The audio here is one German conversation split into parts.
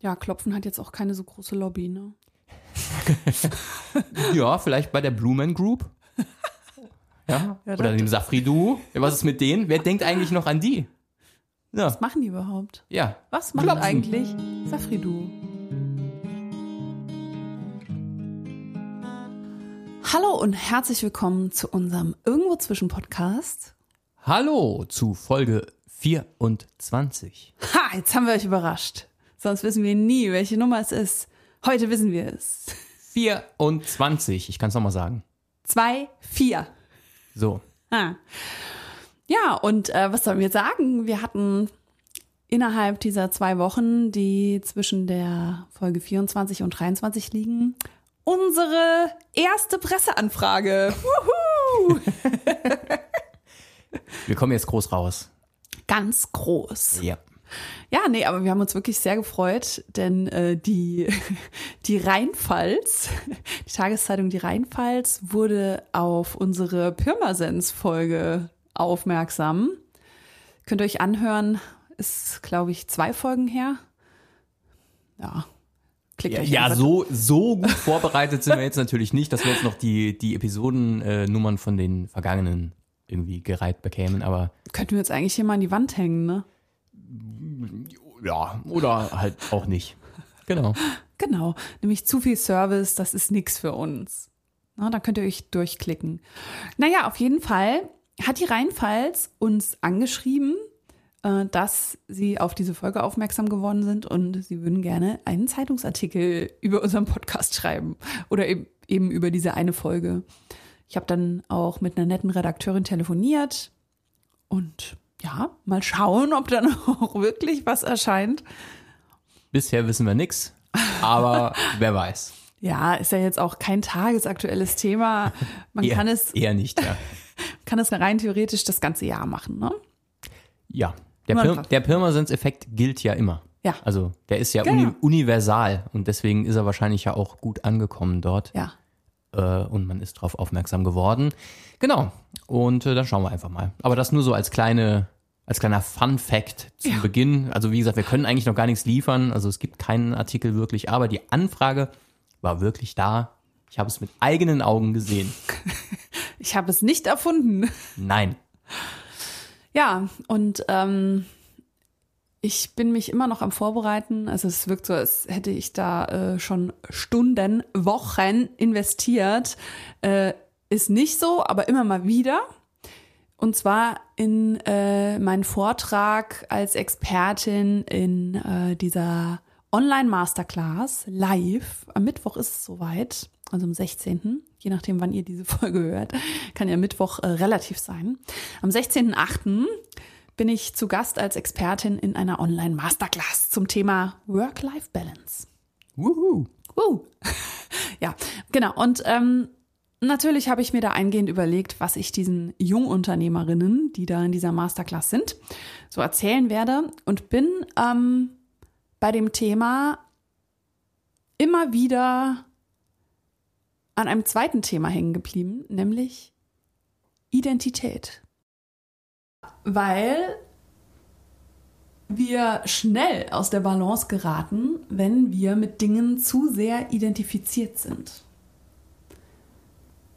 Ja, Klopfen hat jetzt auch keine so große Lobby, ne? ja, vielleicht bei der Blue Man Group. Ja, Ja, oder dem Safri-Duo. Was ist mit denen? Wer denkt eigentlich noch an die? Ja, Was machen die überhaupt? ja. Was macht Klopfen. eigentlich Safridu? Hallo und herzlich willkommen zu unserem Irgendwo zwischen Podcast. Hallo zu Folge 24. Ha, jetzt haben wir euch überrascht. Sonst wissen wir nie, welche Nummer es ist. Heute wissen wir es. 24, ich kann es nochmal sagen. Zwei, vier. So, Ah. Ja, und äh, was sollen wir sagen? Wir hatten innerhalb dieser zwei Wochen, die zwischen der Folge 24 und 23 liegen, unsere erste Presseanfrage. Wir kommen jetzt groß raus. Ganz groß. Ja. Ja, nee, aber wir haben uns wirklich sehr gefreut, denn äh, die, die Rheinpfalz, die Tageszeitung Die Rheinpfalz wurde auf unsere Pirmasens-Folge aufmerksam. Könnt ihr euch anhören, ist, glaube ich, zwei Folgen her. Ja. Klickt Ja, euch ja so, so gut vorbereitet sind wir jetzt natürlich nicht, dass wir jetzt noch die, die Episodennummern von den vergangenen irgendwie gereiht bekämen, aber Könnten wir jetzt eigentlich hier mal an die Wand hängen, ne? Ja, oder halt auch nicht. Genau. Genau, nämlich zu viel Service, das ist nichts für uns. Na, da könnt ihr euch durchklicken. Naja, auf jeden Fall hat die Rheinpfalz uns angeschrieben, äh, dass sie auf diese Folge aufmerksam geworden sind und sie würden gerne einen Zeitungsartikel über unseren Podcast schreiben oder eben, eben über diese eine Folge. Ich habe dann auch mit einer netten Redakteurin telefoniert und ja, mal schauen, ob dann auch wirklich was erscheint. Bisher wissen wir nix, aber wer weiß. Ja, ist ja jetzt auch kein tagesaktuelles Thema. Man Eher, kann es, eher nicht, ja. kann es rein theoretisch das ganze Jahr machen, ne? Ja, der, Pir der Pirmasens-Effekt gilt ja immer. Ja. Also der ist ja Genau. uni universal und deswegen ist er wahrscheinlich ja auch gut angekommen dort Ja. äh, und man ist darauf aufmerksam geworden. Genau. Und äh, dann schauen wir einfach mal. Aber das nur so als kleine, als kleiner Fun Fact zu Ja. Beginn. Also wie gesagt, wir können eigentlich noch gar nichts liefern. Also es gibt keinen Artikel wirklich, aber die Anfrage war wirklich da. Ich habe es mit eigenen Augen gesehen. Ich habe es nicht erfunden. Nein. Ja, und ähm, ich bin mich immer noch am Vorbereiten. Also es wirkt so, als hätte ich da äh, schon Stunden, Wochen investiert. Äh, ist nicht so, aber immer mal wieder. Und zwar in äh, meinen Vortrag als Expertin in äh, dieser Online-Masterclass live. Am Mittwoch ist es soweit, also am 16. Je nachdem, wann ihr diese Folge hört, kann ja Mittwoch äh, relativ sein. Am 16.8. bin ich zu Gast als Expertin in einer Online-Masterclass zum Thema Work-Life-Balance. Wuhu. Uh. ja, genau. Und ähm, natürlich habe ich mir da eingehend überlegt, was ich diesen Jungunternehmerinnen, die da in dieser Masterclass sind, so erzählen werde und bin ähm, bei dem Thema immer wieder an einem zweiten Thema hängen geblieben, nämlich Identität. Weil wir schnell aus der Balance geraten, wenn wir mit Dingen zu sehr identifiziert sind.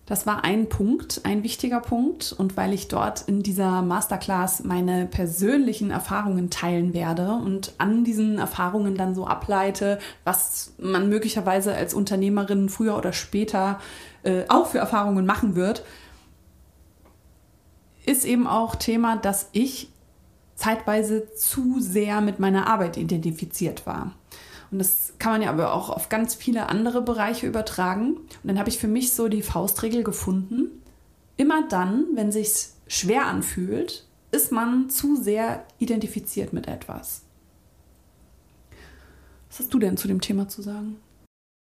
Das war ein Punkt, ein wichtiger Punkt. Und weil ich dort in dieser Masterclass meine persönlichen Erfahrungen teilen werde und an diesen Erfahrungen dann so ableite, was man möglicherweise als Unternehmerin früher oder später äh, auch für Erfahrungen machen wird, ist eben auch Thema, dass ich zeitweise zu sehr mit meiner Arbeit identifiziert war. Und das kann man ja aber auch auf ganz viele andere Bereiche übertragen. Und dann habe ich für mich so die Faustregel gefunden. Immer dann, wenn sich's schwer anfühlt, ist man zu sehr identifiziert mit etwas. Was hast du denn zu dem Thema zu sagen?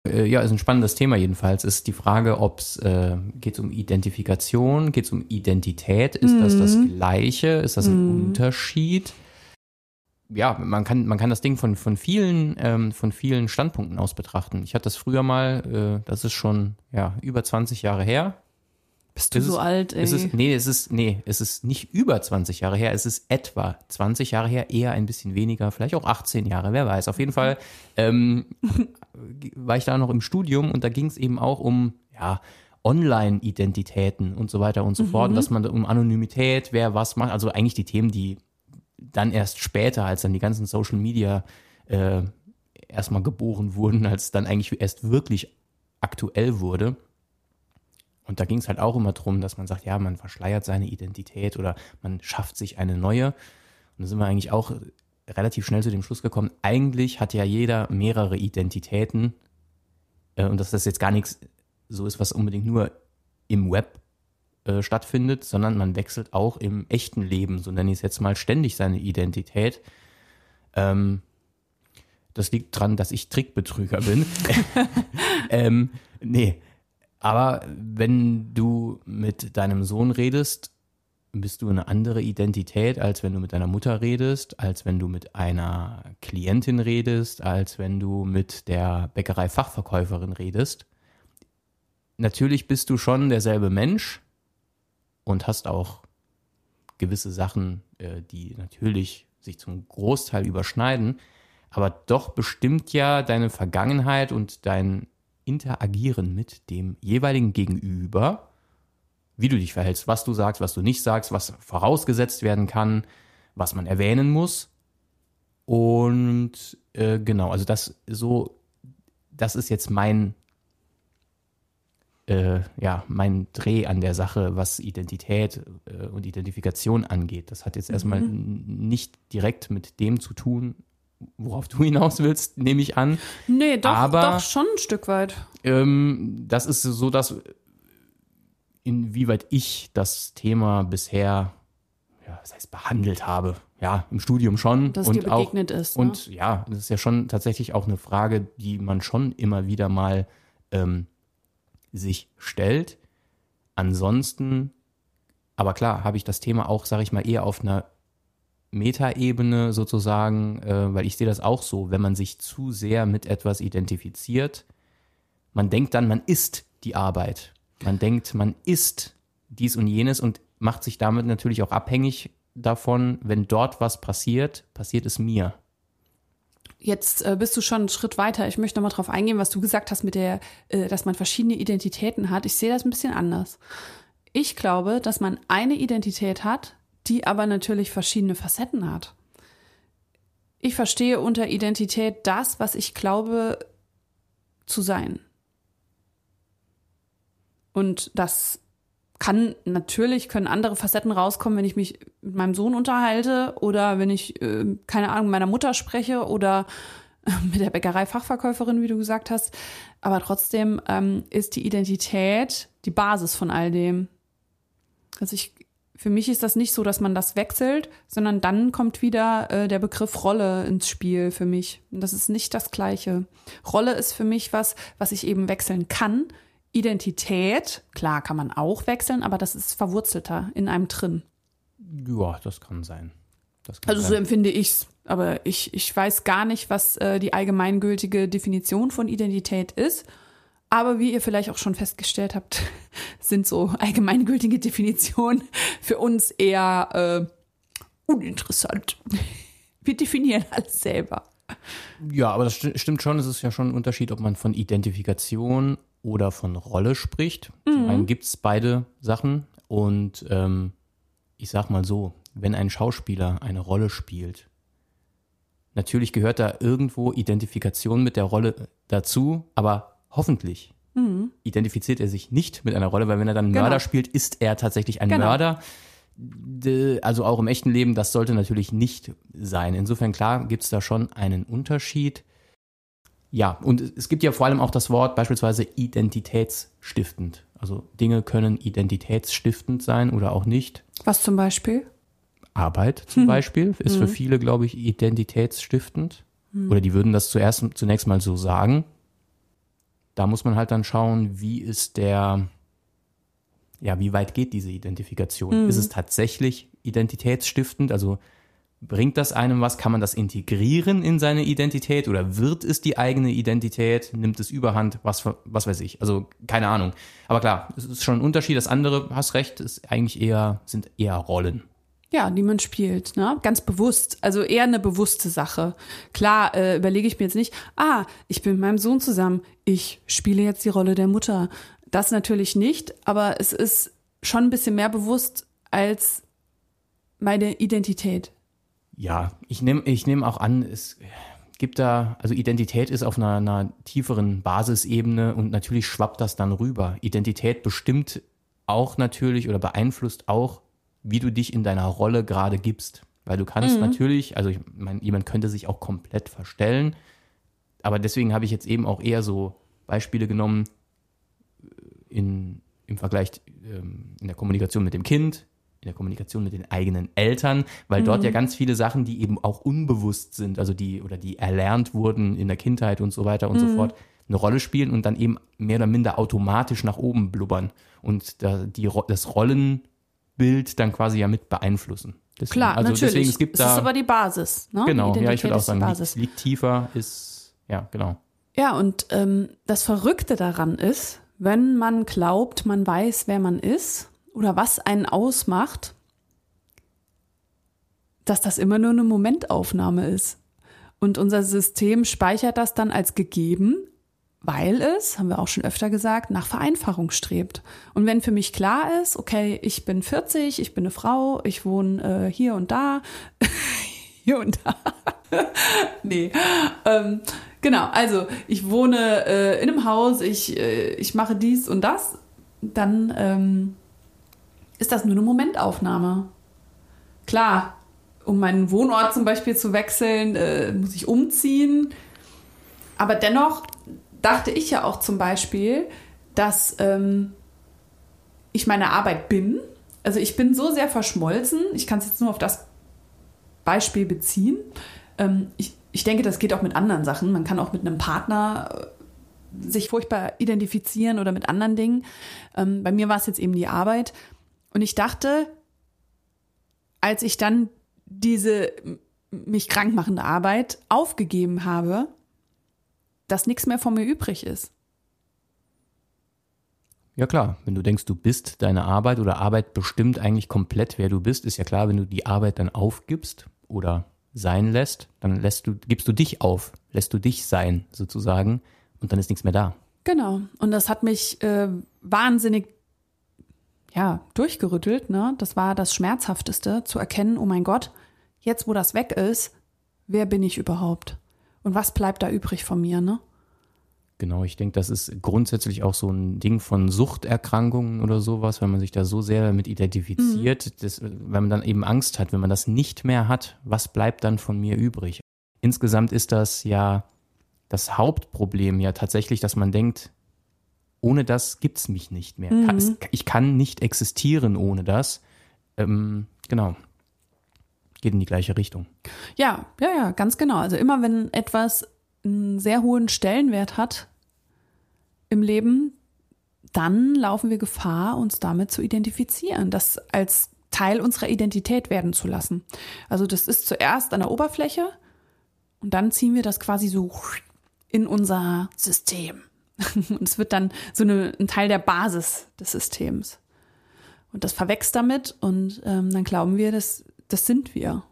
Äh, ja, ist ein spannendes Thema jedenfalls. Ist die Frage, ob es äh, geht um Identifikation, geht es um Identität, ist das das Gleiche, ist das ein Unterschied? Ja, man kann, man kann das Ding von, von, vielen, ähm, von vielen Standpunkten aus betrachten. Ich hatte das früher mal, äh, das ist schon ja, über 20 Jahre her, Bist du Es so ist- alt, ey? Es ist, nee, es ist, nee, es ist nicht über 20 Jahre her, es ist etwa 20 Jahre her, eher ein bisschen weniger, vielleicht auch 18 Jahre, wer weiß. Auf jeden Fall ähm, war ich da noch im Studium und da ging es eben auch um, ja, Online-Identitäten und so weiter und so fort, und dass man um Anonymität, wer was macht, also eigentlich die Themen, die dann erst später, als dann die ganzen Social Media äh, erstmal geboren wurden, als dann eigentlich erst wirklich aktuell wurde. Und da ging es halt auch immer drum, dass man sagt, ja, man verschleiert seine Identität oder man schafft sich eine neue. Und da sind wir eigentlich auch relativ schnell zu dem Schluss gekommen, eigentlich hat ja jeder mehrere Identitäten äh, und dass das jetzt gar nichts so ist, was unbedingt nur im Web äh, stattfindet, sondern man wechselt auch im echten Leben, so nenne ich es jetzt mal, ständig seine Identität. Ähm, das liegt dran, dass ich Trickbetrüger bin. ähm, nee, aber wenn du mit deinem Sohn redest, bist du eine andere Identität, als wenn du mit deiner Mutter redest, als wenn du mit einer Klientin redest, als wenn du mit der Bäckerei-Fachverkäuferin redest. Natürlich bist du schon derselbe Mensch und hast auch gewisse Sachen, äh, die natürlich sich zum Großteil überschneiden, aber doch bestimmt ja deine Vergangenheit und dein Interagieren mit dem jeweiligen Gegenüber, wie du dich verhältst, was du sagst, was du nicht sagst, was vorausgesetzt werden kann, was man erwähnen muss. Und äh, genau, also das so, das ist jetzt mein, äh, ja, mein Dreh an der Sache, was Identität äh, und Identifikation angeht. Das hat jetzt erstmal n- nicht direkt mit dem zu tun, worauf du hinaus willst, nehme ich an. nee, doch, aber- doch schon ein Stück weit. Ähm, das ist so, dass inwieweit ich das Thema bisher, ja, was heißt behandelt habe. Ja, im Studium schon. Dass und dir auch, begegnet ist, ne? Und ja, das ist ja schon tatsächlich auch eine Frage, die man schon immer wieder mal ähm, sich stellt. Ansonsten, aber klar, habe ich das Thema auch, sage ich mal, eher auf einer Metaebene sozusagen, äh, weil ich sehe das auch so, wenn man sich zu sehr mit etwas identifiziert, man denkt dann, man ist die Arbeit. Man denkt, man ist dies und jenes und macht sich damit natürlich auch abhängig davon, wenn dort was passiert, passiert es mir. Jetzt äh, bist du schon einen Schritt weiter. Ich möchte nochmal drauf eingehen, was du gesagt hast mit der, äh, dass man verschiedene Identitäten hat. Ich sehe das ein bisschen anders. Ich glaube, dass man eine Identität hat, die aber natürlich verschiedene Facetten hat. Ich verstehe unter Identität das, was ich glaube zu sein. Und das kann natürlich können andere Facetten rauskommen, wenn ich mich mit meinem Sohn unterhalte oder wenn ich äh, keine Ahnung mit meiner Mutter spreche oder mit der Bäckerei-Fachverkäuferin, wie du gesagt hast. Aber trotzdem ähm, ist die Identität die Basis von all dem. Also ich, für mich ist das nicht so, dass man das wechselt, sondern dann kommt wieder äh, der Begriff Rolle ins Spiel für mich. Und das ist nicht das Gleiche. Rolle ist für mich was, was ich eben wechseln kann. Identität, klar, kann man auch wechseln, aber das ist verwurzelter in einem drin. Ja, das kann sein. Das kann Also so sein. empfinde ich's. Aber ich, ich weiß gar nicht, was äh, die allgemeingültige Definition von Identität ist. Aber wie ihr vielleicht auch schon festgestellt habt, sind so allgemeingültige Definitionen für uns eher äh, uninteressant. Wir definieren alles selber. Ja, aber das sti- stimmt schon. Es ist ja schon ein Unterschied, ob man von Identifikation oder von Rolle spricht. Zum einen gibt es beide Sachen. Und ähm, ich sag mal so, wenn ein Schauspieler eine Rolle spielt, natürlich gehört da irgendwo Identifikation mit der Rolle dazu, aber hoffentlich identifiziert er sich nicht mit einer Rolle, weil wenn er dann einen Genau. Mörder spielt, ist er tatsächlich ein Genau. Mörder. Also auch im echten Leben, das sollte natürlich nicht sein. Insofern klar gibt es da schon einen Unterschied. Ja, und es gibt ja vor allem auch das Wort beispielsweise identitätsstiftend. Also Dinge können identitätsstiftend sein oder auch nicht. Was zum Beispiel? Arbeit zum Beispiel ist für viele, glaube ich, identitätsstiftend. Oder die würden das zuerst, zunächst mal so sagen. Da muss man halt dann schauen, wie ist der, ja, wie weit geht diese Identifikation? Ist es tatsächlich identitätsstiftend? Also Bringt das einem was? Kann man das integrieren in seine Identität oder wird es die eigene Identität? Nimmt es überhand? Was, was weiß ich? Also keine Ahnung. Aber klar, es ist schon ein Unterschied. Das andere, hast recht, ist eigentlich eher, sind eher Rollen. Ja, die man spielt, ne? Ganz bewusst. Also eher eine bewusste Sache. Klar, äh, überlege ich mir jetzt nicht, ah, ich bin mit meinem Sohn zusammen, ich spiele jetzt die Rolle der Mutter. Das natürlich nicht, aber es ist schon ein bisschen mehr bewusst als meine Identität. Ja, ich nehme ich nehm auch an, es gibt da, also Identität ist auf einer, einer tieferen Basisebene und natürlich schwappt das dann rüber. Identität bestimmt auch natürlich oder beeinflusst auch, wie du dich in deiner Rolle gerade gibst. Weil du kannst mhm. natürlich, also ich meine, jemand könnte sich auch komplett verstellen, aber deswegen habe ich jetzt eben auch eher so Beispiele genommen in, im Vergleich ähm, in der Kommunikation mit dem Kind, in der Kommunikation mit den eigenen Eltern, weil dort ja mhm. ganz viele Sachen, die eben auch unbewusst sind, also die oder die erlernt wurden in der Kindheit und so weiter und mhm. so fort, eine Rolle spielen und dann eben mehr oder minder automatisch nach oben blubbern und da die, das Rollenbild dann quasi ja mit beeinflussen. Deswegen, Klar, also natürlich. Deswegen, es gibt das da, ist aber die Basis. Ne? Genau, ja, ich würde auch sagen, liegt, liegt tiefer, ist, ja, genau. Ja, und ähm, das Verrückte daran ist, wenn man glaubt, man weiß, wer man ist oder was einen ausmacht, dass das immer nur eine Momentaufnahme ist. Und unser System speichert das dann als gegeben, weil es, haben wir auch schon öfter gesagt, nach Vereinfachung strebt. Und wenn für mich klar ist, okay, ich bin 40, ich bin eine Frau, ich wohne äh, hier und da, hier und da. nee. Ähm, genau, also ich wohne äh, in einem Haus, ich, äh, ich mache dies und das, dann ähm, ist das nur eine Momentaufnahme. Klar, um meinen Wohnort zum Beispiel zu wechseln, äh, muss ich umziehen. Aber dennoch dachte ich ja auch zum Beispiel, dass ähm, ich meine Arbeit bin. Also ich bin so sehr verschmolzen, ich kann es jetzt nur auf das Beispiel beziehen. Ähm, ich, ich denke, das geht auch mit anderen Sachen. Man kann auch mit einem Partner äh, sich furchtbar identifizieren oder mit anderen Dingen. Ähm, bei mir war es jetzt eben die Arbeit. Und ich dachte, als ich dann diese mich krank machende Arbeit aufgegeben habe, dass nichts mehr von mir übrig ist. Ja klar, wenn du denkst, du bist deine Arbeit oder Arbeit bestimmt eigentlich komplett, wer du bist, ist ja klar, wenn du die Arbeit dann aufgibst oder sein lässt, dann lässt du, gibst du dich auf, lässt du dich sein sozusagen und dann ist nichts mehr da. Genau. Und das hat mich äh, wahnsinnig ja, durchgerüttelt. Ne? Das war das Schmerzhafteste, zu erkennen, oh mein Gott, jetzt wo das weg ist, wer bin ich überhaupt? Und was bleibt da übrig von mir, ne? Genau, ich denke, das ist grundsätzlich auch so ein Ding von Suchterkrankungen oder sowas, wenn man sich da so sehr damit identifiziert, mhm. das, wenn man dann eben Angst hat, wenn man das nicht mehr hat, was bleibt dann von mir übrig? Insgesamt ist das ja das Hauptproblem ja tatsächlich, dass man denkt, ohne das gibt es mich nicht mehr. Mhm. Ich kann nicht existieren ohne das. Ähm, genau. Geht in die gleiche Richtung. Ja, ja, ja, ganz genau. Also immer wenn etwas einen sehr hohen Stellenwert hat im Leben, dann laufen wir Gefahr, uns damit zu identifizieren, das als Teil unserer Identität werden zu lassen. Also das ist zuerst an der Oberfläche und dann ziehen wir das quasi so in unser System. Und es wird dann so eine, ein Teil der Basis des Systems. Und das verwächst damit und ähm, dann glauben wir, das, das sind wir.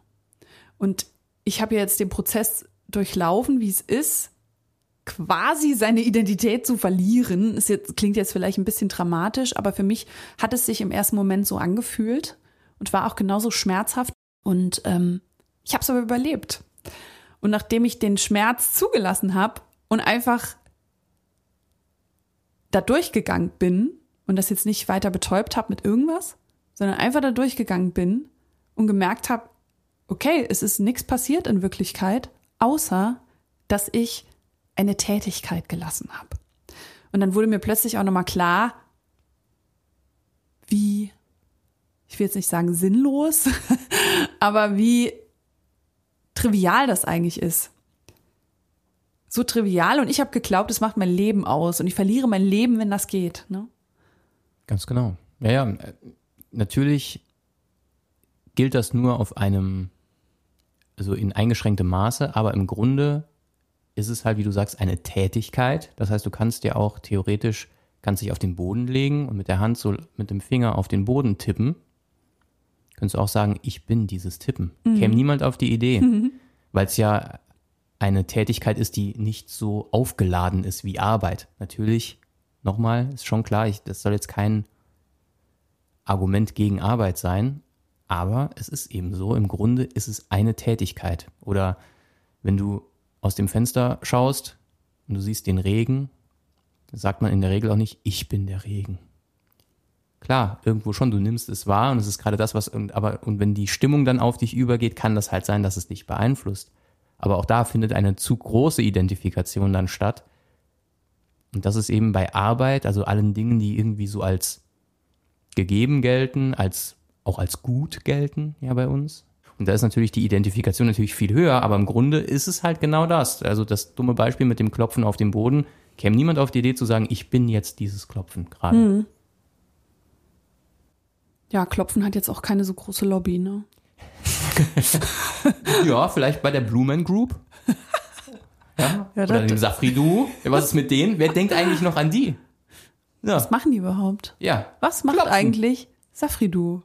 Und ich habe jetzt den Prozess durchlaufen, wie es ist, quasi seine Identität zu verlieren. Es klingt jetzt vielleicht ein bisschen dramatisch, aber für mich hat es sich im ersten Moment so angefühlt und war auch genauso schmerzhaft. Und ähm, ich habe es aber überlebt. Und nachdem ich den Schmerz zugelassen habe und einfach da durchgegangen bin und das jetzt nicht weiter betäubt habe mit irgendwas, sondern einfach da durchgegangen bin und gemerkt habe, okay, es ist nichts passiert in Wirklichkeit, außer dass ich eine Tätigkeit gelassen habe. Und dann wurde mir plötzlich auch nochmal klar, wie, ich will jetzt nicht sagen sinnlos, aber wie trivial das eigentlich ist so trivial und ich habe geglaubt, es macht mein Leben aus und ich verliere mein Leben, wenn das geht. Ne? Ganz genau. Ja, ja, natürlich gilt das nur auf einem also in eingeschränktem Maße, aber im Grunde ist es halt, wie du sagst, eine Tätigkeit. Das heißt, du kannst dir auch theoretisch, kannst dich auf den Boden legen und mit der Hand so mit dem Finger auf den Boden tippen. Könntest du auch sagen, ich bin dieses Tippen. Mhm. Käme niemand auf die Idee, mhm. weil es ja eine Tätigkeit ist, die nicht so aufgeladen ist wie Arbeit. Natürlich, nochmal, ist schon klar, ich, das soll jetzt kein Argument gegen Arbeit sein, aber es ist eben so, im Grunde ist es eine Tätigkeit. Oder wenn du aus dem Fenster schaust und du siehst den Regen, sagt man in der Regel auch nicht, ich bin der Regen. Klar, irgendwo schon, du nimmst es wahr und es ist gerade das, was, aber, und wenn die Stimmung dann auf dich übergeht, kann das halt sein, dass es dich beeinflusst. Aber auch da findet eine zu große Identifikation dann statt. Und das ist eben bei Arbeit, also allen Dingen, die irgendwie so als gegeben gelten, als, auch als gut gelten, ja, bei uns. Und da ist natürlich die Identifikation natürlich viel höher, aber im Grunde ist es halt genau das. Also das dumme Beispiel mit dem Klopfen auf dem Boden, käme niemand auf die Idee zu sagen, ich bin jetzt dieses Klopfen gerade. Hm. Ja, Klopfen hat jetzt auch keine so große Lobby, ne? ja, vielleicht bei der Blumen Group. Ja, ja Oder dem Safri-Duo. Was ist mit denen? Wer denkt eigentlich noch an die? Ja. Was machen die überhaupt? Ja. Was macht Klopfen. eigentlich Safri-Duo?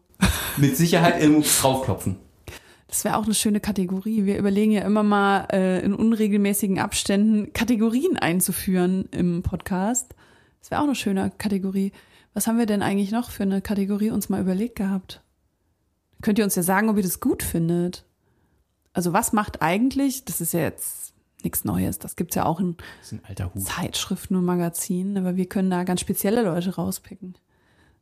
Mit Sicherheit irgendwo draufklopfen. Das wäre auch eine schöne Kategorie. Wir überlegen ja immer mal äh, in unregelmäßigen Abständen Kategorien einzuführen im Podcast. Das wäre auch eine schöne Kategorie. Was haben wir denn eigentlich noch für eine Kategorie uns mal überlegt gehabt? Könnt ihr uns ja sagen, ob ihr das gut findet. Also was macht eigentlich, das ist ja jetzt nichts Neues, das gibt's ja auch in Zeitschriften und Magazinen, aber wir können da ganz spezielle Leute rauspicken.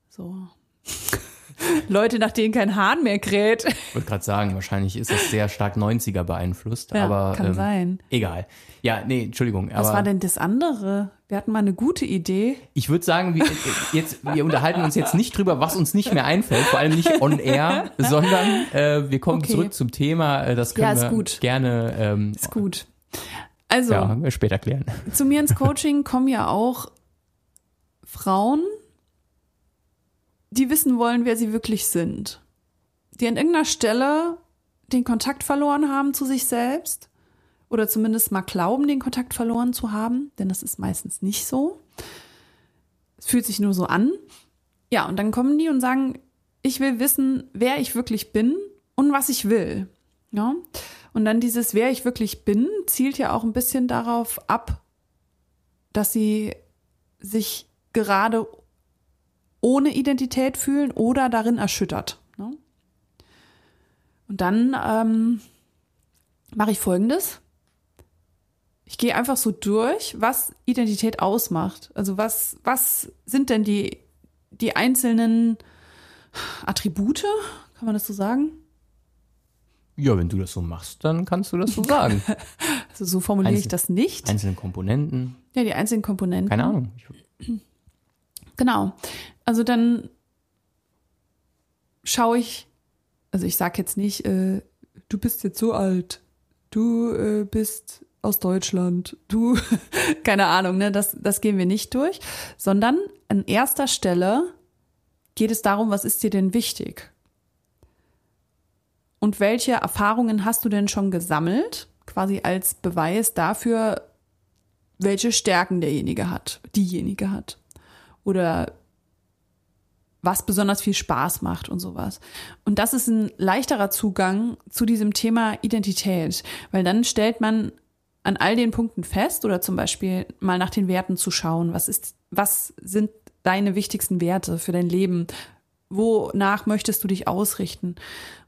So. Leute, nach denen kein Hahn mehr kräht. Ich wollte gerade sagen, wahrscheinlich ist es sehr stark 90er beeinflusst, ja, aber kann ähm, sein. Egal. Ja, nee, Entschuldigung. Was war denn das andere? Wir hatten mal eine gute Idee. Ich würde sagen, wir, jetzt, wir unterhalten uns jetzt nicht drüber, was uns nicht mehr einfällt, vor allem nicht on air, sondern äh, wir kommen okay. zurück zum Thema. Äh, das können ja, wir gerne. Ähm, ist gut. Also, ja, wir später klären. Zu mir ins Coaching kommen ja auch Frauen, die wissen wollen, wer sie wirklich sind. Die an irgendeiner Stelle den Kontakt verloren haben zu sich selbst oder zumindest mal glauben, den Kontakt verloren zu haben, denn das ist meistens nicht so. Es fühlt sich nur so an. Ja, und dann kommen die und sagen, ich will wissen, wer ich wirklich bin und was ich will. Ja. Und dann dieses, wer ich wirklich bin, zielt ja auch ein bisschen darauf ab, dass sie sich gerade ohne Identität fühlen oder darin erschüttert. Ne? Und dann ähm, mache ich Folgendes. Ich gehe einfach so durch, was Identität ausmacht. Also was, was sind denn die, die einzelnen Attribute? Kann man das so sagen? Ja, wenn du das so machst, dann kannst du das so sagen. also so formuliere Einzel ich das nicht. Einzelne Komponenten. Ja, die einzelnen Komponenten. Keine Ahnung. Genau. Also dann schaue ich, also ich sage jetzt nicht, äh, du bist jetzt so alt, du äh, bist aus Deutschland, du, keine Ahnung, ne, das, das gehen wir nicht durch, sondern an erster Stelle geht es darum, was ist dir denn wichtig? Und welche Erfahrungen hast du denn schon gesammelt, quasi als Beweis dafür, welche Stärken derjenige hat, diejenige hat? Oder was besonders viel Spaß macht und sowas. Und das ist ein leichterer Zugang zu diesem Thema Identität, weil dann stellt man an all den Punkten fest oder zum Beispiel mal nach den Werten zu schauen. Was ist, was sind deine wichtigsten Werte für dein Leben? Wonach möchtest du dich ausrichten?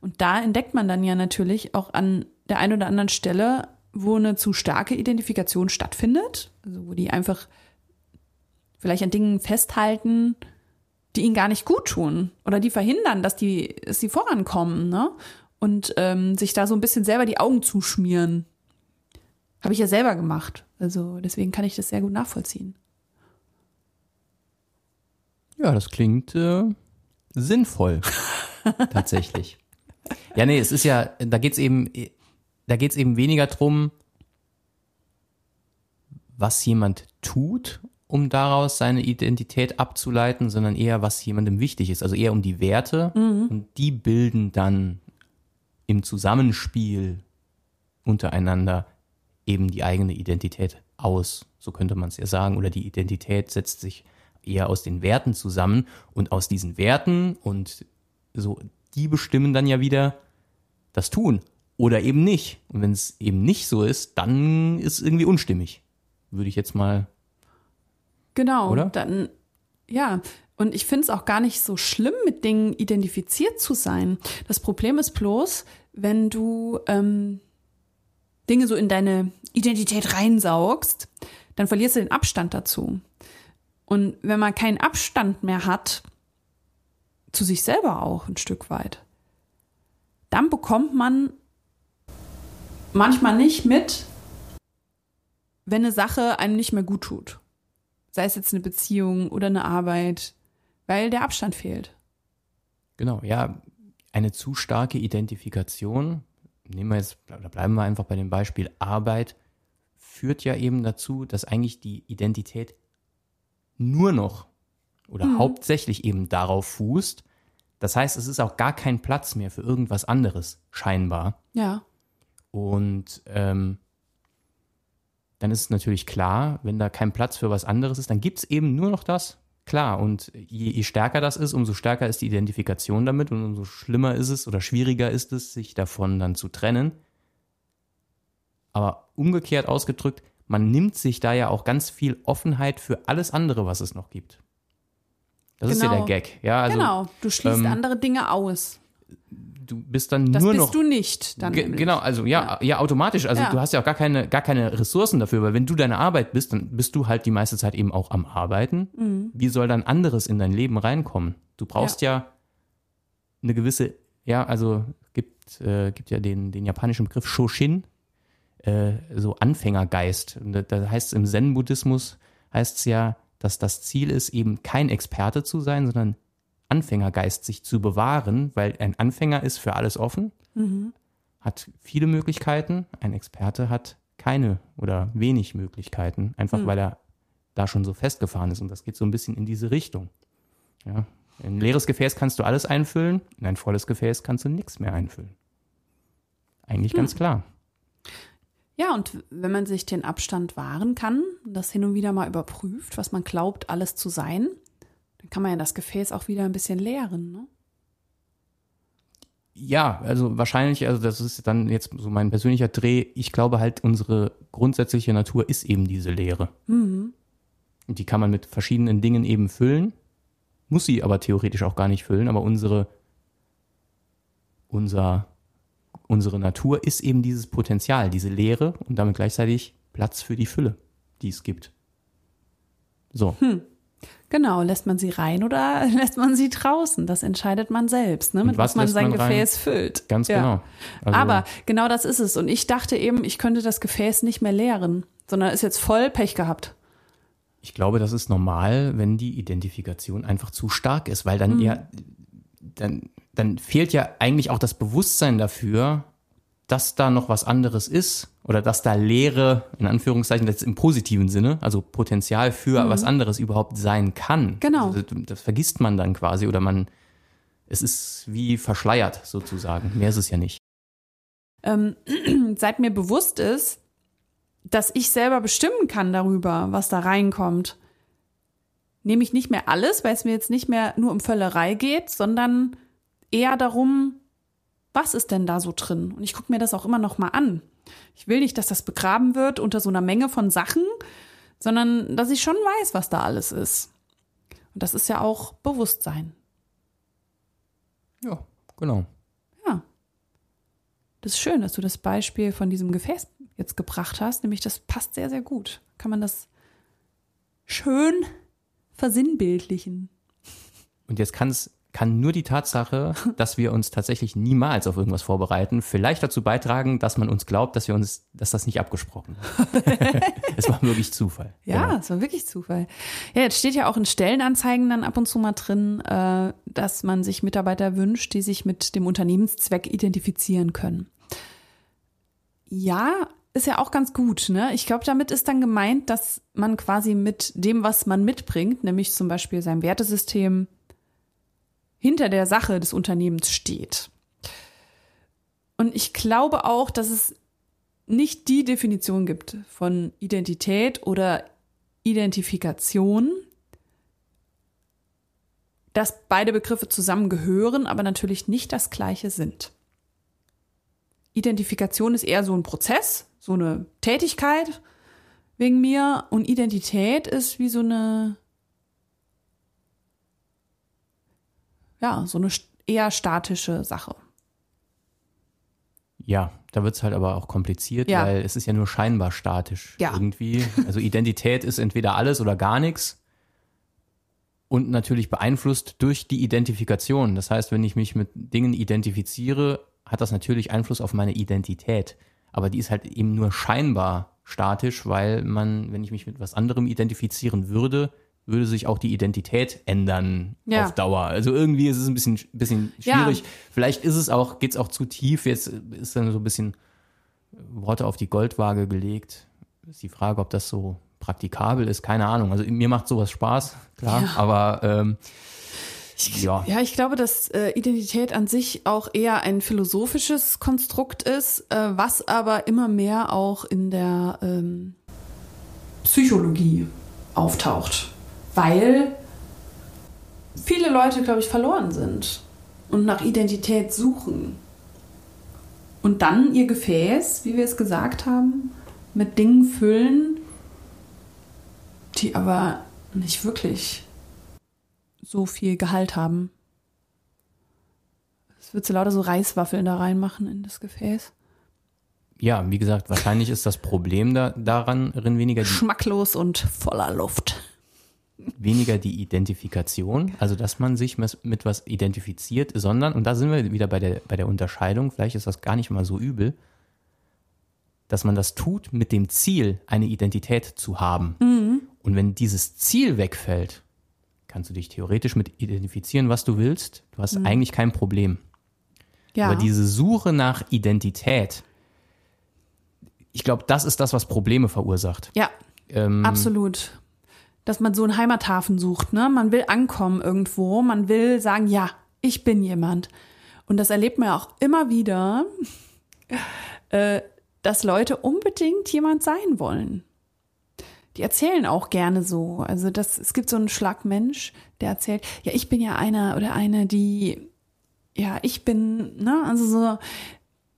Und da entdeckt man dann ja natürlich auch an der einen oder anderen Stelle, wo eine zu starke Identifikation stattfindet, also wo die einfach vielleicht an Dingen festhalten, die ihnen gar nicht gut tun oder die verhindern, dass die, dass sie vorankommen, ne? Und ähm, sich da so ein bisschen selber die Augen zuschmieren. Habe ich ja selber gemacht. Also deswegen kann ich das sehr gut nachvollziehen. Ja, das klingt äh, sinnvoll. Tatsächlich. Ja, nee, es ist ja, da geht's eben, da geht's eben weniger drum, was jemand tut um daraus seine Identität abzuleiten, sondern eher, was jemandem wichtig ist. Also eher um die Werte mhm. und die bilden dann im Zusammenspiel untereinander eben die eigene Identität aus. So könnte man es ja sagen. Oder die Identität setzt sich eher aus den Werten zusammen und aus diesen Werten und so, die bestimmen dann ja wieder das Tun oder eben nicht. Und wenn es eben nicht so ist, dann ist es irgendwie unstimmig. Würde ich jetzt mal. Genau. Oder? Dann, ja. Und ich finde es auch gar nicht so schlimm, mit Dingen identifiziert zu sein. Das Problem ist bloß, wenn du ähm, Dinge so in deine Identität reinsaugst, dann verlierst du den Abstand dazu. Und wenn man keinen Abstand mehr hat, zu sich selber auch ein Stück weit, dann bekommt man manchmal nicht mit, wenn eine Sache einem nicht mehr gut tut. Sei es jetzt eine Beziehung oder eine Arbeit, weil der Abstand fehlt. Genau, ja, eine zu starke Identifikation, nehmen wir jetzt, oder bleiben wir einfach bei dem Beispiel Arbeit, führt ja eben dazu, dass eigentlich die Identität nur noch oder Mhm. hauptsächlich eben darauf fußt. Das heißt, es ist auch gar kein Platz mehr für irgendwas anderes, scheinbar. Ja. Und ähm, dann ist es natürlich klar, wenn da kein Platz für was anderes ist, dann gibt es eben nur noch das. Klar, und je, je stärker das ist, umso stärker ist die Identifikation damit und umso schlimmer ist es oder schwieriger ist es, sich davon dann zu trennen. Aber umgekehrt ausgedrückt, man nimmt sich da ja auch ganz viel Offenheit für alles andere, was es noch gibt. Das ist ja Genau. der Gag. Ja, also genau. Du schließt ähm, andere Dinge aus. Du bist dann Das nur bist noch du nicht dann. Nämlich. genau, also ja, ja, automatisch. Also Ja. du hast ja auch gar keine, gar keine Ressourcen dafür, weil wenn du deine Arbeit bist, dann bist du halt die meiste Zeit eben auch am Arbeiten. Mhm. Wie soll dann anderes in dein Leben reinkommen? Du brauchst ja, eine gewisse, ja, also gibt, äh, gibt ja den, den japanischen Begriff Shoshin, äh, so Anfängergeist. Und da, da heißt es im Zen-Buddhismus, heißt es ja, dass das Ziel ist, eben kein Experte zu sein, sondern Anfängergeist sich zu bewahren, weil ein Anfänger ist für alles offen hat viele Möglichkeiten, ein Experte hat keine oder wenig Möglichkeiten, einfach weil er da schon so festgefahren ist. Und das geht so ein bisschen in diese Richtung. Ja. In ein leeres Gefäß kannst du alles einfüllen, in ein volles Gefäß kannst du nichts mehr einfüllen. Eigentlich ganz klar. Ja, und wenn man sich den Abstand wahren kann, das hin und wieder mal überprüft, was man glaubt, alles zu sein, dann kann man ja das Gefäß auch wieder ein bisschen leeren. Ne? Ja, also wahrscheinlich, also das ist dann jetzt so mein persönlicher Dreh. Ich glaube halt, unsere grundsätzliche Natur ist eben diese Leere. Und die kann man mit verschiedenen Dingen eben füllen, muss sie aber theoretisch auch gar nicht füllen, aber unsere, unser, unsere Natur ist eben dieses Potenzial, diese Leere und damit gleichzeitig Platz für die Fülle, die es gibt. So. Genau, lässt man sie rein oder lässt man sie draußen? Das entscheidet man selbst, ne? Und mit was was man sein man rein? Gefäß füllt. Ganz Ja. genau. Also, Aber genau das ist es. Und ich dachte eben, ich könnte das Gefäß nicht mehr leeren, sondern ist jetzt voll Pech gehabt. Ich glaube, das ist normal, wenn die Identifikation einfach zu stark ist, weil dann Mhm. ja, dann, dann fehlt ja eigentlich auch das Bewusstsein dafür, dass da noch was anderes ist oder dass da Leere, in Anführungszeichen, das im positiven Sinne, also Potenzial für was anderes überhaupt sein kann. Mhm. Genau. Also, das, das vergisst man dann quasi oder man, es ist wie verschleiert sozusagen. Mehr ist es ja nicht. ähm, seit mir bewusst ist, dass ich selber bestimmen kann darüber, was da reinkommt, nehme ich nicht mehr alles, weil es mir jetzt nicht mehr nur um Völlerei geht, sondern eher darum, was ist denn da so drin? Und ich gucke mir das auch immer noch mal an. Ich will nicht, dass das begraben wird unter so einer Menge von Sachen, sondern dass ich schon weiß, was da alles ist. Und das ist ja auch Bewusstsein. Ja, genau. Ja. Das ist schön, dass du das Beispiel von diesem Gefäß jetzt gebracht hast, nämlich das passt sehr, sehr gut. Kann man das schön versinnbildlichen. Und jetzt kann's, kann nur die Tatsache, dass wir uns tatsächlich niemals auf irgendwas vorbereiten, vielleicht dazu beitragen, dass man uns glaubt, dass wir uns, dass das nicht abgesprochen ist. es war wirklich Zufall. Ja, Genau. es war wirklich Zufall. Ja, jetzt steht ja auch in Stellenanzeigen dann ab und zu mal drin, äh, dass man sich Mitarbeiter wünscht, die sich mit dem Unternehmenszweck identifizieren können. Ja, ist ja auch ganz gut. Ne? Ich glaube, damit ist dann gemeint, dass man quasi mit dem, was man mitbringt, nämlich zum Beispiel sein Wertesystem, hinter der Sache des Unternehmens steht. Und ich glaube auch, dass es nicht die Definition gibt von Identität oder Identifikation, dass beide Begriffe zusammengehören, aber natürlich nicht das gleiche sind. Identifikation ist eher so ein Prozess, so eine Tätigkeit wegen mir und Identität ist wie so eine ja, so eine eher statische Sache. Ja, da wird es halt aber auch kompliziert, Ja. weil es ist ja nur scheinbar statisch Ja. irgendwie. Also Identität ist entweder alles oder gar nichts. Und natürlich beeinflusst durch die Identifikation. Das heißt, wenn ich mich mit Dingen identifiziere, hat das natürlich Einfluss auf meine Identität. Aber die ist halt eben nur scheinbar statisch, weil man, wenn ich mich mit was anderem identifizieren würde, würde sich auch die Identität ändern Ja. auf Dauer. Also irgendwie ist es ein bisschen, bisschen Ja. schwierig. Vielleicht ist es auch, geht es auch zu tief. Jetzt ist dann so ein bisschen Worte auf die Goldwaage gelegt. Ist die Frage, ob das so praktikabel ist. Keine Ahnung. Also mir macht sowas Spaß, klar. Ja. Aber ähm, ja. Ja, ich glaube, dass äh, Identität an sich auch eher ein philosophisches Konstrukt ist, äh, was aber immer mehr auch in der ähm, Psychologie auftaucht. Weil viele Leute, glaube ich, verloren sind und nach Identität suchen. Und dann ihr Gefäß, wie wir es gesagt haben, mit Dingen füllen, die aber nicht wirklich so viel Gehalt haben. Es wird so lauter so Reiswaffeln da reinmachen in das Gefäß. ja, wie gesagt, wahrscheinlich ist das Problem da, daran weniger Schmacklos und voller Luft. Weniger die Identifikation, also dass man sich mit, was identifiziert, sondern, und da sind wir wieder bei der, bei der Unterscheidung, vielleicht ist das gar nicht mal so übel, dass man das tut mit dem Ziel, eine Identität zu haben. Und wenn dieses Ziel wegfällt, kannst du dich theoretisch mit identifizieren, was du willst. Du hast eigentlich kein Problem. Ja. Aber diese Suche nach Identität, ich glaube, das ist das, was Probleme verursacht. ja, Ähm, absolut. Dass man so einen Heimathafen sucht, ne? Man will ankommen irgendwo, man will sagen, ja, ich bin jemand. Und das erlebt man ja auch immer wieder, äh, dass Leute unbedingt jemand sein wollen. Die erzählen auch gerne so. Also das, es gibt so einen Schlagmensch, der erzählt, ja, ich bin ja einer oder eine, die, ja, ich bin, ne, also so,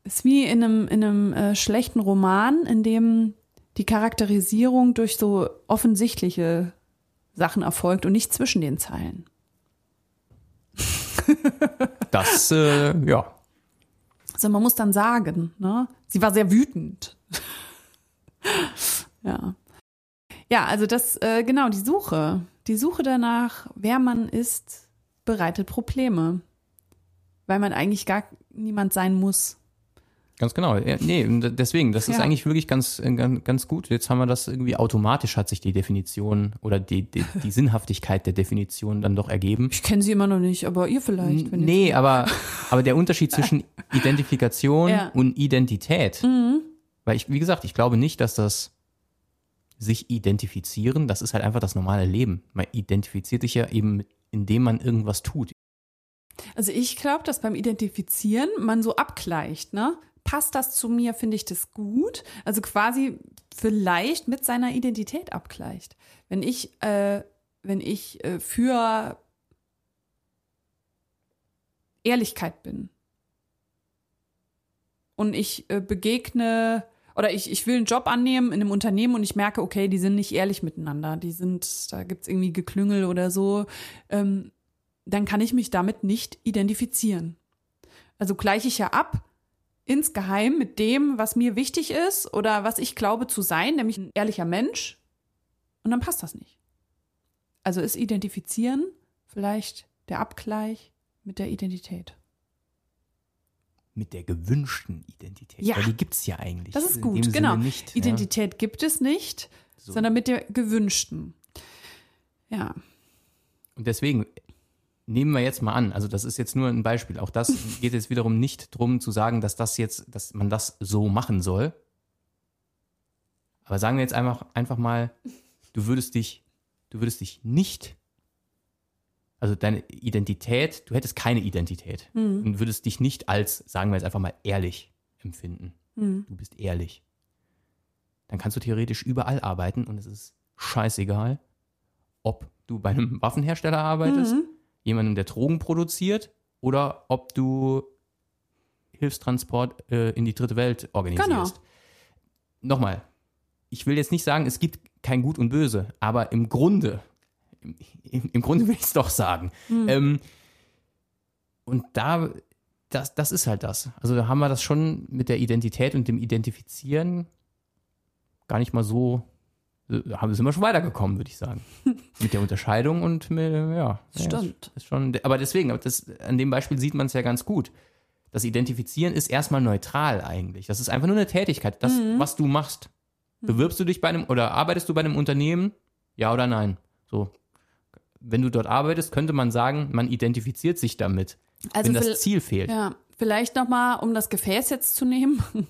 ist wie in einem, in einem äh, schlechten Roman, in dem die Charakterisierung durch so offensichtliche Sachen erfolgt und nicht zwischen den Zeilen. das, äh, ja, Also man muss dann sagen, ne? Sie war sehr wütend. ja. Ja, also das, äh, genau, die Suche. Die Suche danach, wer man ist, bereitet Probleme. Weil man eigentlich gar niemand sein muss. Ganz genau. Ja, nee, deswegen, das ist Ja. eigentlich wirklich ganz, äh, ganz, ganz gut. Jetzt haben wir das irgendwie automatisch hat sich die Definition oder die, die, die Sinnhaftigkeit der Definition dann doch ergeben. Ich kenne sie immer noch nicht, aber ihr vielleicht. Wenn Nee, aber, aber der Unterschied zwischen Identifikation Ja. und Identität, weil ich, wie gesagt, ich glaube nicht, dass das sich identifizieren, das ist halt einfach das normale Leben. Man identifiziert sich ja eben, indem man irgendwas tut. Also ich glaube, dass beim Identifizieren man so abgleicht, ne? Passt das zu mir, finde ich das gut? Also quasi vielleicht mit seiner Identität abgleicht. Wenn ich, äh, wenn ich äh, für Ehrlichkeit bin und ich äh, begegne oder ich, ich will einen Job annehmen in einem Unternehmen und ich merke, okay, die sind nicht ehrlich miteinander, die sind, da gibt's irgendwie Geklüngel oder so, ähm, dann kann ich mich damit nicht identifizieren. Also gleiche ich ja ab insgeheim mit dem, was mir wichtig ist oder was ich glaube zu sein, nämlich ein ehrlicher Mensch. Und dann passt das nicht. Also ist Identifizieren vielleicht der Abgleich mit der Identität. Mit der gewünschten Identität. Ja. Weil die gibt's ja eigentlich. Das ist gut, genau. Nicht, ja. Identität gibt es nicht, So. sondern mit der gewünschten. Ja. Und deswegen nehmen wir jetzt mal an, also das ist jetzt nur ein Beispiel. Auch das geht jetzt wiederum nicht drum zu sagen, dass das jetzt, dass man das so machen soll. Aber sagen wir jetzt einfach, einfach mal, du würdest dich, du würdest dich nicht, also deine Identität, du hättest keine Identität und würdest dich nicht als, sagen wir jetzt einfach mal, ehrlich empfinden. Du bist ehrlich. dann kannst du theoretisch überall arbeiten und es ist scheißegal, ob du bei einem Waffenhersteller arbeitest, Mhm. Jemandem, der Drogen produziert, oder ob du Hilfstransport äh, in die dritte Welt organisierst. Genau. Nochmal, ich will jetzt nicht sagen, es gibt kein Gut und Böse, aber im Grunde, im, im, Grunde will ich es doch sagen. Ähm, und da, das, das ist halt das. Also da haben wir das schon mit der Identität und dem Identifizieren gar nicht mal so, haben sind wir schon weitergekommen, würde ich sagen. mit der Unterscheidung und mit, ja. Das ja, stimmt. Ist schon, aber deswegen, das, an dem Beispiel sieht man es ja ganz gut. Das Identifizieren ist erstmal neutral eigentlich. Das ist einfach nur eine Tätigkeit, das, was du machst. Bewirbst du dich bei einem oder arbeitest du bei einem Unternehmen? Ja oder nein? So. Wenn du dort arbeitest, könnte man sagen, man identifiziert sich damit, Also wenn das Ziel fehlt. Ja, vielleicht nochmal, um das Gefäß jetzt zu nehmen.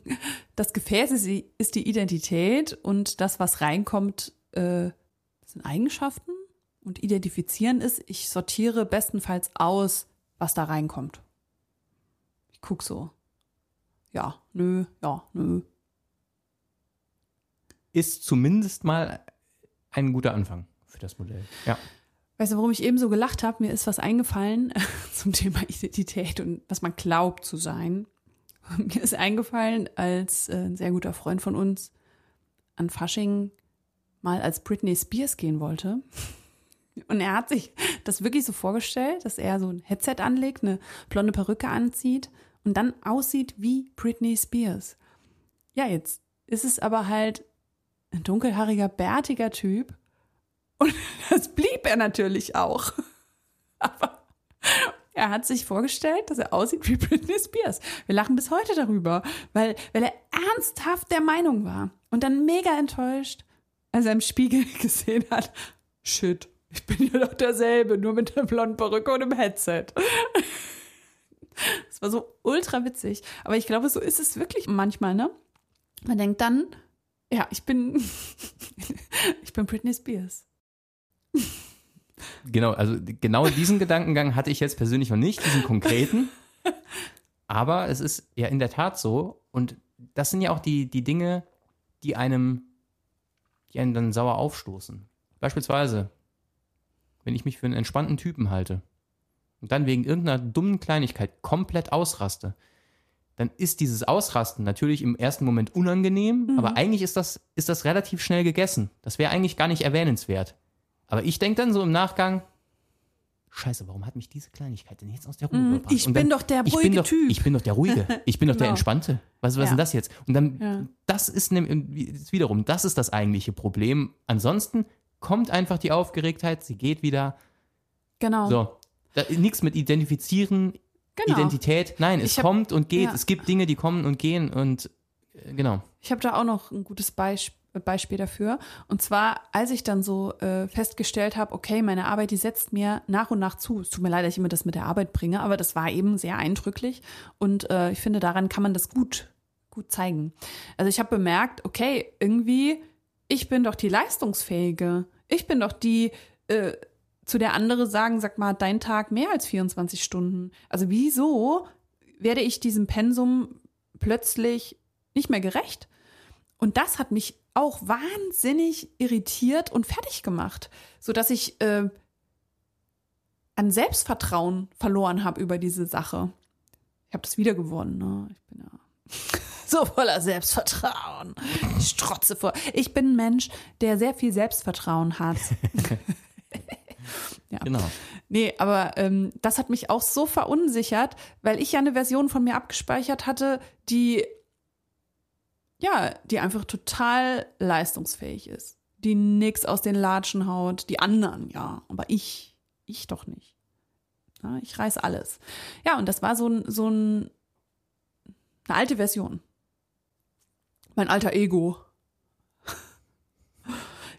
Das Gefäß ist die, ist die Identität und das, was reinkommt, äh, sind Eigenschaften. Und identifizieren ist, ich sortiere bestenfalls aus, was da reinkommt. Ich guck so. Ja, nö, ja, nö. Ist zumindest mal ein guter Anfang für das Modell. Ja. Weißt du, warum ich eben so gelacht habe? Mir ist was eingefallen zum Thema Identität und was man glaubt zu sein. Mir ist eingefallen, als äh, ein sehr guter Freund von uns an Fasching mal als Britney Spears gehen wollte. Und er hat sich das wirklich so vorgestellt, dass er so ein Headset anlegt, eine blonde Perücke anzieht und dann aussieht wie Britney Spears. Ja, jetzt ist es aber halt ein dunkelhaariger, bärtiger Typ. Und das blieb er natürlich auch. Aber er hat sich vorgestellt, dass er aussieht wie Britney Spears. Wir lachen bis heute darüber, weil, weil er ernsthaft der Meinung war und dann mega enttäuscht, als er im Spiegel gesehen hat, shit, ich bin ja doch derselbe, nur mit der blonden Perücke und einem Headset. Das war so ultra witzig. Aber ich glaube, so ist es wirklich manchmal, ne? Man denkt dann, ja, ich bin, ich bin Britney Spears. Genau, also genau diesen Gedankengang hatte ich jetzt persönlich noch nicht, diesen konkreten. Aber es ist ja in der Tat so. Und das sind ja auch die, die Dinge, die einem, die einen dann sauer aufstoßen. Beispielsweise, wenn ich mich für einen entspannten Typen halte und dann wegen irgendeiner dummen Kleinigkeit komplett ausraste, dann ist dieses Ausrasten natürlich im ersten Moment unangenehm, aber eigentlich ist das, ist das relativ schnell gegessen. Das wäre eigentlich gar nicht erwähnenswert. Aber ich denke dann so im Nachgang, Scheiße, warum hat mich diese Kleinigkeit denn jetzt aus der Ruhe gebracht? ich bin doch der ich bin ruhige doch, Typ. Ich bin doch der Ruhige. Ich bin doch der Genau. Entspannte. Was, was Ja. ist denn das jetzt? Und dann, Ja. das ist wiederum, das ist das eigentliche Problem. Ansonsten kommt einfach die Aufgeregtheit, sie geht wieder. Genau. So. Nichts mit Identifizieren, Genau. Identität. Nein, es Ich hab- kommt und geht. ja. Es gibt Dinge, die kommen und gehen und äh, genau. Ich habe da auch noch ein gutes Beisp Beispiel dafür. Und zwar, als ich dann so äh, festgestellt habe, okay, meine Arbeit, die setzt mir nach und nach zu. Es tut mir leid, dass ich immer das mit der Arbeit bringe, aber das war eben sehr eindrücklich. Und äh, ich finde, daran kann man das gut, gut zeigen. Also ich habe bemerkt, okay, irgendwie, ich bin doch die Leistungsfähige. Ich bin doch die, äh, zu der andere sagen, sag mal, dein Tag mehr als 24 Stunden. Also wieso werde ich diesem Pensum plötzlich nicht mehr gerecht? Und das hat mich auch wahnsinnig irritiert und fertig gemacht, so dass ich äh, an Selbstvertrauen verloren habe über diese Sache. Ich habe das wieder gewonnen. Ne? Ich bin ja so voller Selbstvertrauen. Ich strotze vor. Ich bin ein Mensch, der sehr viel Selbstvertrauen hat. ja. Genau. Nee, aber ähm, das hat mich auch so verunsichert, weil ich ja eine Version von mir abgespeichert hatte, die ja, die einfach total leistungsfähig ist, die nix aus den Latschen haut, die anderen ja, aber ich, ich doch nicht. Ja, ich reiß alles. Ja, und das war so ein, so ein, eine alte Version. Mein alter Ego.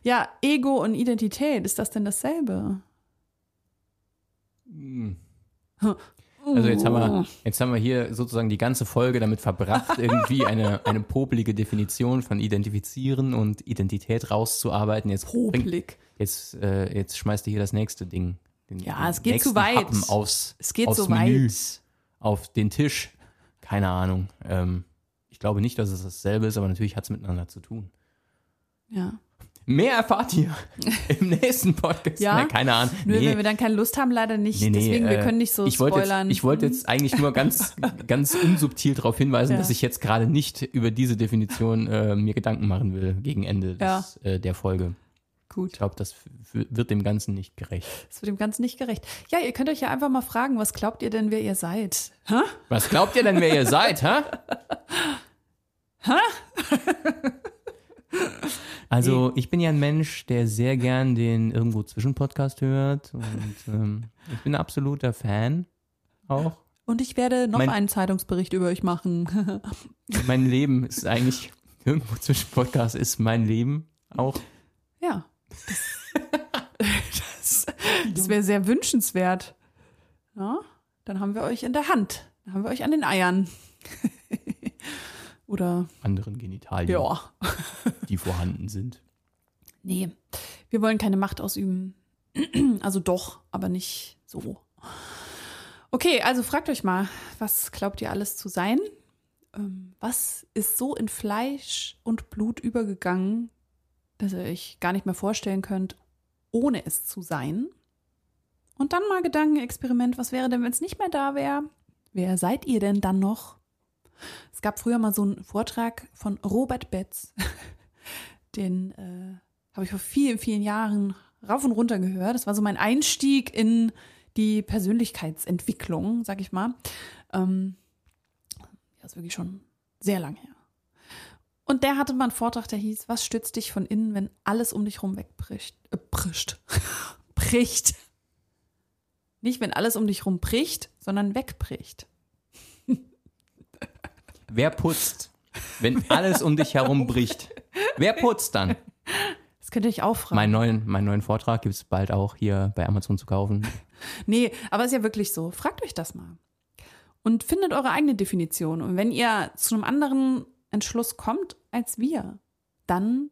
Ja, Ego und Identität, ist das denn dasselbe? Also jetzt haben Oh. wir, jetzt haben wir hier sozusagen die ganze Folge damit verbracht, irgendwie eine, eine popelige Definition von Identifizieren und Identität rauszuarbeiten. Jetzt bringt, Popelig. jetzt, äh, jetzt schmeißt du hier das nächste Ding. Den, Ja, es geht zu weit. Happen aufs, Es geht aufs so Menü, weit. auf den Tisch. Keine Ahnung. Ähm, ich glaube nicht, dass es dasselbe ist, aber natürlich hat es miteinander zu tun. Ja. Mehr erfahrt ihr im nächsten Podcast. Ja? Ne, keine Ahnung. Nur Nee. wenn wir dann keine Lust haben, leider nicht. Nee, nee, Deswegen, wir äh, können nicht so ich spoilern. Jetzt, ich wollte jetzt eigentlich nur ganz, ganz unsubtil darauf hinweisen, Ja. dass ich jetzt gerade nicht über diese Definition äh, mir Gedanken machen will gegen Ende des, äh, der Folge. Ich Gut, glaube, das wird dem Ganzen nicht gerecht. das wird dem Ganzen nicht gerecht. Ja, ihr könnt euch ja einfach mal fragen, was glaubt ihr denn, wer ihr seid? Hä? Was glaubt ihr denn, wer ihr seid, hä? Also, ich bin ja ein Mensch, der sehr gern den irgendwo zwischen Podcast hört und ähm, ich bin ein absoluter Fan auch. Und ich werde noch Mein- einen Zeitungsbericht über euch machen. Mein Leben ist eigentlich irgendwo zwischen Podcast ist mein Leben auch. ja. Das, das, das wäre sehr wünschenswert. Ja, dann haben wir euch in der Hand. Dann haben wir euch an den Eiern. Oder, Anderen Genitalien, ja. die vorhanden sind. Nee, wir wollen keine Macht ausüben. Also doch, aber nicht so. Okay, also fragt euch mal, was glaubt ihr alles zu sein? Ähm, Was ist so in Fleisch und Blut übergegangen, dass ihr euch gar nicht mehr vorstellen könnt, ohne es zu sein? Und dann mal Gedankenexperiment, was wäre denn, wenn es nicht mehr da wäre? Wer seid ihr denn dann noch? Es gab früher mal so einen Vortrag von Robert Betz, den äh, habe ich vor vielen, vielen Jahren rauf und runter gehört. Das war so mein Einstieg in die Persönlichkeitsentwicklung, sag ich mal. Ähm, ja, ist wirklich schon sehr lang her. Und der hatte mal einen Vortrag, der hieß, was stützt dich von innen, wenn alles um dich rum wegbricht? Äh, bricht. bricht. Nicht, wenn alles um dich rum bricht, sondern wegbricht. Wer putzt, wenn alles um dich herum bricht? Wer putzt dann? Das könnt ihr euch auch fragen. Meinen neuen, meinen neuen Vortrag gibt es bald auch hier bei Amazon zu kaufen. Nee, aber ist ja wirklich so. Fragt euch das mal. Und findet eure eigene Definition. Und wenn ihr zu einem anderen Entschluss kommt als wir, dann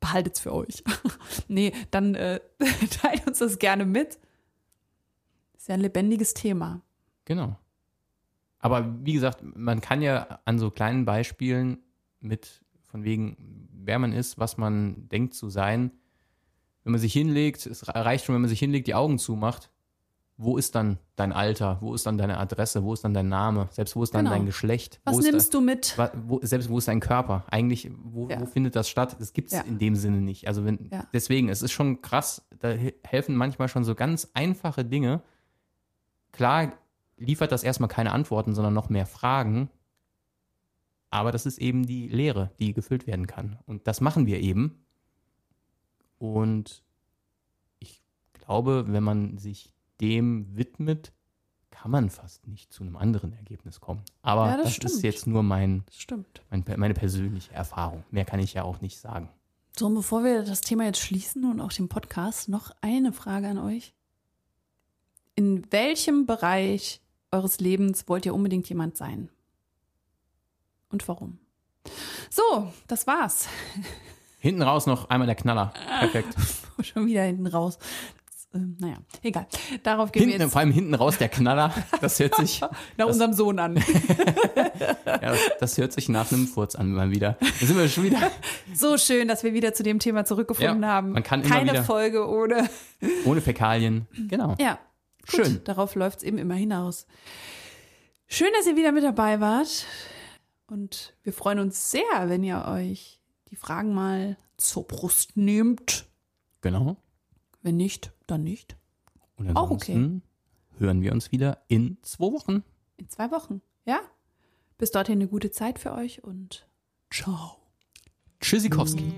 behaltet's für euch. nee, dann äh, teilt uns das gerne mit. Ist ja ein lebendiges Thema. Genau. Aber wie gesagt, man kann ja an so kleinen Beispielen mit von wegen, wer man ist, was man denkt zu sein, wenn man sich hinlegt, es reicht schon, wenn man sich hinlegt, die Augen zumacht, wo ist dann dein Alter, wo ist dann deine Adresse, wo ist dann dein Name, selbst wo ist dann Genau. dein Geschlecht, Was nimmst du mit? Wo, selbst wo ist dein Körper? Eigentlich, wo, Ja. wo findet das statt? Das gibt's Ja. in dem Sinne nicht. Also wenn, Ja. deswegen, es ist schon krass, da he- helfen manchmal schon so ganz einfache Dinge. Klar liefert das erstmal keine Antworten, sondern noch mehr Fragen. Aber das ist eben die Lehre, die gefüllt werden kann. Und das machen wir eben. Und ich glaube, wenn man sich dem widmet, kann man fast nicht zu einem anderen Ergebnis kommen. Aber Ja, das das, ist jetzt nur mein, mein, meine persönliche Erfahrung. Mehr kann ich ja auch nicht sagen. So, und bevor wir das Thema jetzt schließen und auch den Podcast, noch eine Frage an euch. In welchem Bereich eures Lebens wollt ihr unbedingt jemand sein? Und warum? So, das war's. Hinten raus noch einmal der Knaller. Perfekt. Schon wieder hinten raus. Das, ähm, naja, egal. Darauf gehen wir Hinten, jetzt vor allem hinten raus der Knaller. Das hört sich, nach unserem Sohn an. ja, das, das hört sich nach einem Furz an mal wieder. Da sind wir schon wieder So schön, dass wir wieder zu dem Thema zurückgefunden Ja, haben. man kann immer Keine Folge ohne. ohne Fäkalien. Genau. Ja, gut, Schön. Darauf läuft's eben immer hinaus. Schön, dass ihr wieder mit dabei wart. Und wir freuen uns sehr, wenn ihr euch die Fragen mal zur Brust nehmt. Genau. Wenn nicht, dann nicht. Und Auch okay. hören wir uns wieder in zwei Wochen. In zwei Wochen. Ja? Bis dorthin eine gute Zeit für euch und ciao. Tschüssikowski.